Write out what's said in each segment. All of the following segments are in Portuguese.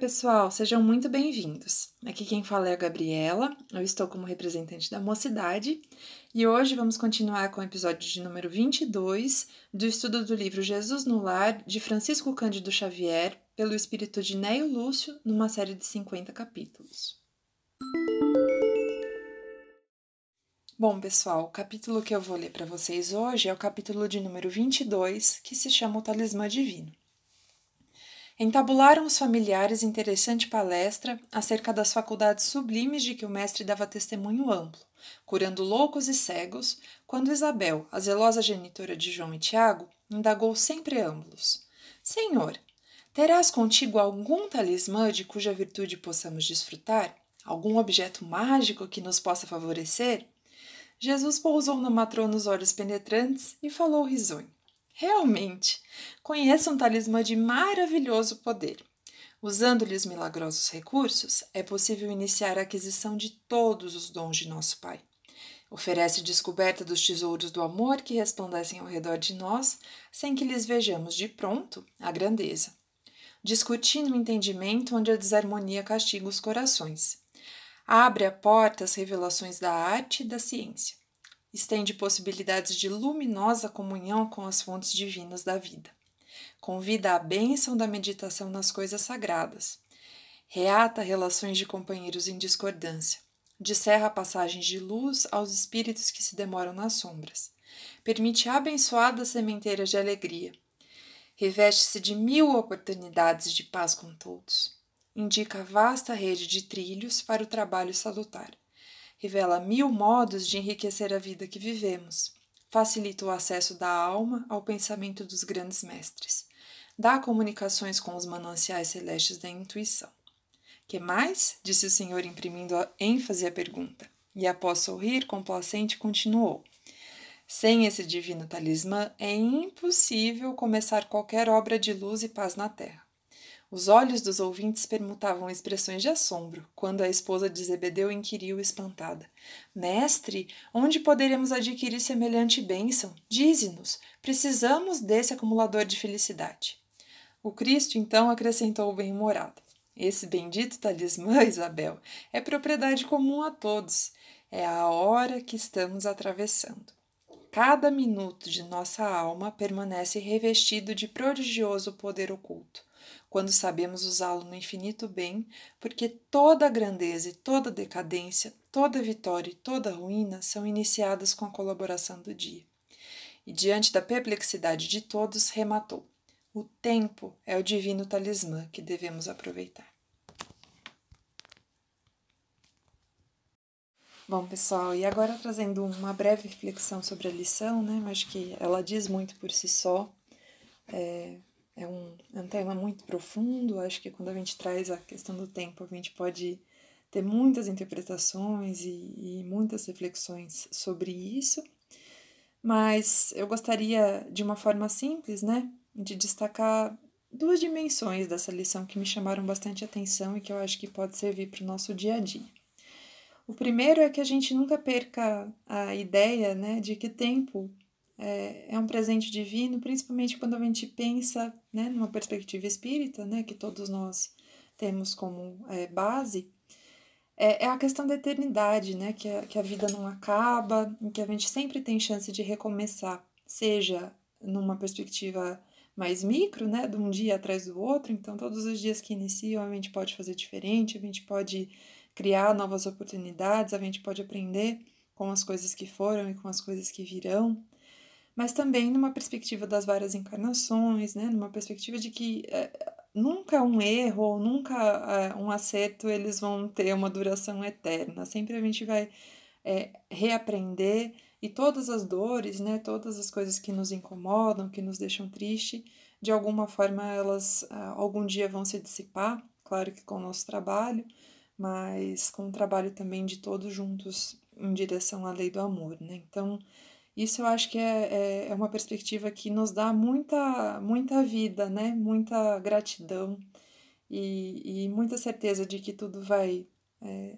pessoal, sejam muito bem-vindos. Aqui quem fala é a Gabriela, eu estou como representante da mocidade e hoje vamos continuar com o episódio de número 22 do estudo do livro Jesus no Lar, de Francisco Cândido Xavier, pelo espírito de Neio Lúcio, numa série de 50 capítulos. Bom, pessoal, o capítulo que eu vou ler para vocês hoje é o capítulo de número 22, que se chama O Talismã Divino. Entabularam os familiares interessante palestra acerca das faculdades sublimes de que o mestre dava testemunho amplo, curando loucos e cegos, quando Isabel, a zelosa genitora de João e Tiago, indagou sem preâmbulos: Senhor, terás contigo algum talismã de cuja virtude possamos desfrutar? Algum objeto mágico que nos possa favorecer? Jesus pousou na matrona os olhos penetrantes e falou risonho. Realmente, conheço um talismã de maravilhoso poder. Usando-lhe os milagrosos recursos, é possível iniciar a aquisição de todos os dons de nosso Pai. Oferece descoberta dos tesouros do amor que resplandecem ao redor de nós, sem que lhes vejamos de pronto a grandeza. Discutir no entendimento onde a desarmonia castiga os corações. Abre a porta às revelações da arte e da ciência estende possibilidades de luminosa comunhão com as fontes divinas da vida. Convida à bênção da meditação nas coisas sagradas. Reata relações de companheiros em discordância. Disserra passagens de luz aos espíritos que se demoram nas sombras. Permite abençoadas sementeiras de alegria. Reveste-se de mil oportunidades de paz com todos. Indica vasta rede de trilhos para o trabalho salutar revela mil modos de enriquecer a vida que vivemos, facilita o acesso da alma ao pensamento dos grandes mestres, dá comunicações com os mananciais celestes da intuição. Que mais? disse o senhor, imprimindo ênfase à pergunta, e após sorrir complacente, continuou. Sem esse divino talismã, é impossível começar qualquer obra de luz e paz na terra. Os olhos dos ouvintes permutavam expressões de assombro, quando a esposa de Zebedeu inquiriu espantada: Mestre, onde poderemos adquirir semelhante bênção? Dize-nos, precisamos desse acumulador de felicidade. O Cristo então acrescentou bem-humorado: Esse bendito talismã, Isabel, é propriedade comum a todos. É a hora que estamos atravessando. Cada minuto de nossa alma permanece revestido de prodigioso poder oculto quando sabemos usá-lo no infinito bem, porque toda grandeza e toda decadência, toda vitória e toda ruína são iniciadas com a colaboração do dia. E diante da perplexidade de todos, rematou: O tempo é o divino talismã que devemos aproveitar. Bom, pessoal, e agora trazendo uma breve reflexão sobre a lição, né? Acho que ela diz muito por si só. É, é um, é um tema muito profundo. Acho que quando a gente traz a questão do tempo, a gente pode ter muitas interpretações e, e muitas reflexões sobre isso. Mas eu gostaria, de uma forma simples, né, de destacar duas dimensões dessa lição que me chamaram bastante atenção e que eu acho que pode servir para o nosso dia a dia. O primeiro é que a gente nunca perca a ideia né, de que tempo é, é um presente divino, principalmente quando a gente pensa né, numa perspectiva espírita, né, que todos nós temos como é, base, é, é, a questão da eternidade, né, que a, que a vida não acaba, que a gente sempre tem chance de recomeçar, seja numa perspectiva mais micro, né, de um dia atrás do outro, então todos os dias que iniciam a gente pode fazer diferente, a gente pode criar novas oportunidades, a gente pode aprender com as coisas que foram e com as coisas que virão mas também numa perspectiva das várias encarnações, né? numa perspectiva de que é, nunca um erro ou nunca é, um acerto eles vão ter uma duração eterna. Sempre a gente vai é, reaprender e todas as dores, né? todas as coisas que nos incomodam, que nos deixam triste, de alguma forma elas algum dia vão se dissipar, claro que com o nosso trabalho, mas com o trabalho também de todos juntos em direção à lei do amor, né? Então, isso eu acho que é, é, é uma perspectiva que nos dá muita, muita vida, né? Muita gratidão e, e muita certeza de que tudo vai é,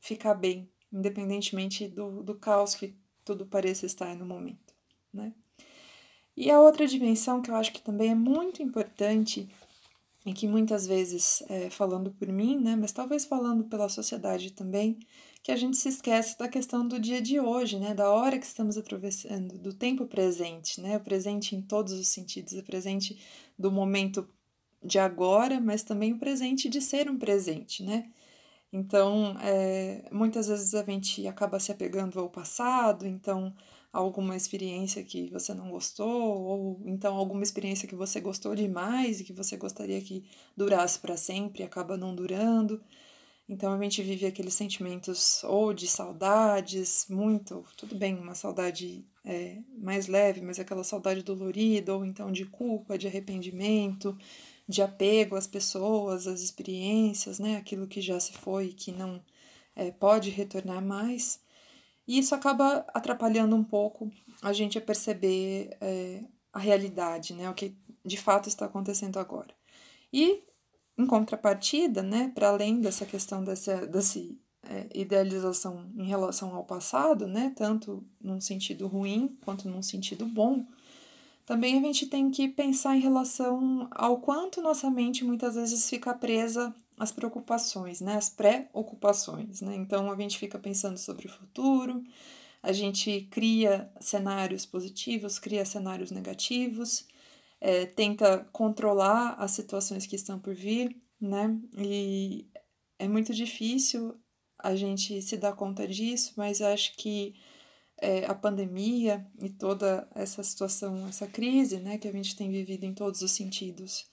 ficar bem, independentemente do, do caos que tudo pareça estar no momento, né? E a outra dimensão que eu acho que também é muito importante e que muitas vezes, é, falando por mim, né, mas talvez falando pela sociedade também, que a gente se esquece da questão do dia de hoje, né, da hora que estamos atravessando, do tempo presente, né, o presente em todos os sentidos, o presente do momento de agora, mas também o presente de ser um presente, né? Então, é, muitas vezes a gente acaba se apegando ao passado, então alguma experiência que você não gostou, ou então alguma experiência que você gostou demais e que você gostaria que durasse para sempre, acaba não durando. Então a gente vive aqueles sentimentos ou de saudades, muito, tudo bem, uma saudade é, mais leve, mas aquela saudade dolorida, ou então de culpa, de arrependimento, de apego às pessoas, às experiências, né? Aquilo que já se foi e que não é, pode retornar mais. E isso acaba atrapalhando um pouco a gente a perceber é, a realidade, né? O que de fato está acontecendo agora. E, em contrapartida, né, para além dessa questão dessa, dessa é, idealização em relação ao passado, né, tanto num sentido ruim quanto num sentido bom, também a gente tem que pensar em relação ao quanto nossa mente muitas vezes fica presa as preocupações, né, as pré-ocupações, né? Então a gente fica pensando sobre o futuro, a gente cria cenários positivos, cria cenários negativos, é, tenta controlar as situações que estão por vir, né? E é muito difícil a gente se dar conta disso, mas acho que é, a pandemia e toda essa situação, essa crise, né, que a gente tem vivido em todos os sentidos,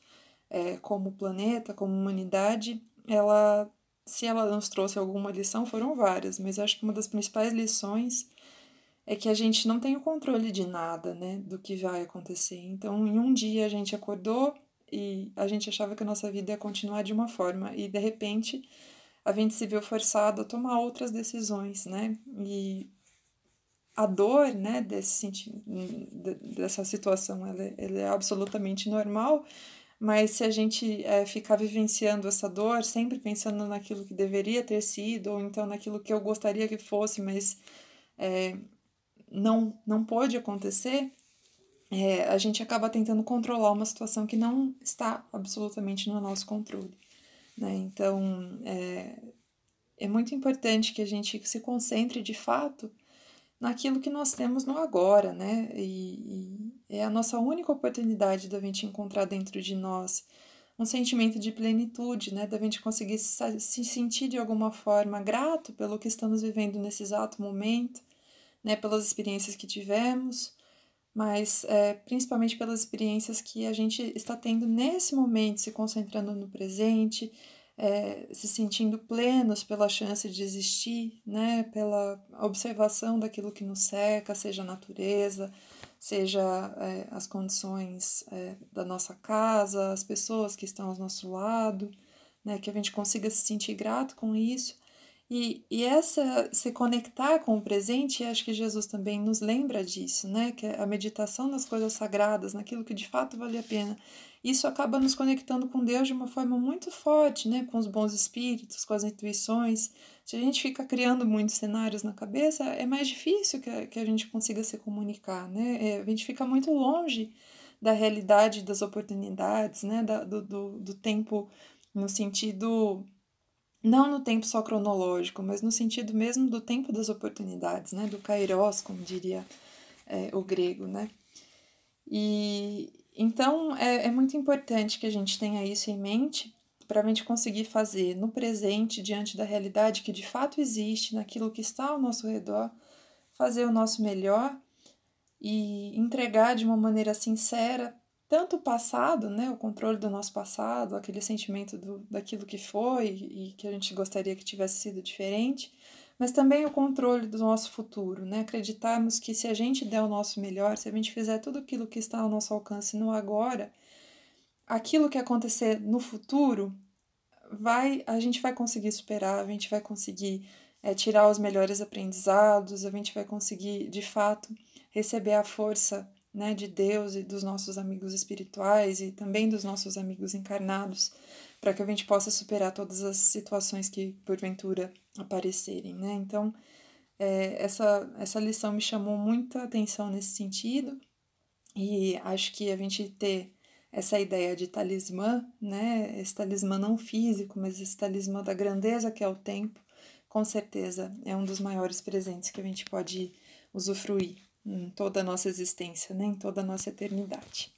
é, como planeta, como humanidade, ela, se ela nos trouxe alguma lição, foram várias, mas acho que uma das principais lições é que a gente não tem o controle de nada, né, do que vai acontecer. Então, em um dia a gente acordou e a gente achava que a nossa vida ia continuar de uma forma e de repente a gente se viu forçado a tomar outras decisões, né? E a dor, né, desse dessa situação, ela, é, ela é absolutamente normal mas se a gente é, ficar vivenciando essa dor, sempre pensando naquilo que deveria ter sido, ou então naquilo que eu gostaria que fosse, mas é, não, não pode acontecer, é, a gente acaba tentando controlar uma situação que não está absolutamente no nosso controle. Né? Então, é, é muito importante que a gente se concentre de fato naquilo que nós temos no agora, né? E é a nossa única oportunidade da gente encontrar dentro de nós um sentimento de plenitude, né? Da gente conseguir se sentir de alguma forma grato pelo que estamos vivendo nesse exato momento, né? Pelas experiências que tivemos, mas é, principalmente pelas experiências que a gente está tendo nesse momento, se concentrando no presente, é, se sentindo plenos pela chance de existir, né? pela observação daquilo que nos cerca, seja a natureza, seja é, as condições é, da nossa casa, as pessoas que estão ao nosso lado, né? que a gente consiga se sentir grato com isso. E, e essa se conectar com o presente, acho que Jesus também nos lembra disso, né? Que a meditação nas coisas sagradas, naquilo que de fato vale a pena isso acaba nos conectando com Deus de uma forma muito forte, né? Com os bons espíritos, com as intuições. Se a gente fica criando muitos cenários na cabeça, é mais difícil que a, que a gente consiga se comunicar, né? É, a gente fica muito longe da realidade das oportunidades, né? Da, do, do, do tempo no sentido não no tempo só cronológico, mas no sentido mesmo do tempo das oportunidades, né? Do kairos, como diria é, o grego, né? E, então, é, é muito importante que a gente tenha isso em mente para a gente conseguir fazer no presente, diante da realidade que de fato existe, naquilo que está ao nosso redor, fazer o nosso melhor e entregar de uma maneira sincera tanto o passado, né, o controle do nosso passado, aquele sentimento do, daquilo que foi e que a gente gostaria que tivesse sido diferente, mas também o controle do nosso futuro, né? Acreditarmos que se a gente der o nosso melhor, se a gente fizer tudo aquilo que está ao nosso alcance no agora, aquilo que acontecer no futuro, vai, a gente vai conseguir superar, a gente vai conseguir é, tirar os melhores aprendizados, a gente vai conseguir, de fato, receber a força né, de Deus e dos nossos amigos espirituais e também dos nossos amigos encarnados para que a gente possa superar todas as situações que porventura aparecerem, né? Então, é, essa, essa lição me chamou muita atenção nesse sentido e acho que a gente ter essa ideia de talismã, né? Esse talismã não físico, mas esse talismã da grandeza que é o tempo, com certeza é um dos maiores presentes que a gente pode usufruir em toda a nossa existência, né? em toda a nossa eternidade.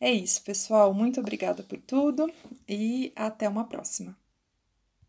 É isso, pessoal. Muito obrigada por tudo e até uma próxima.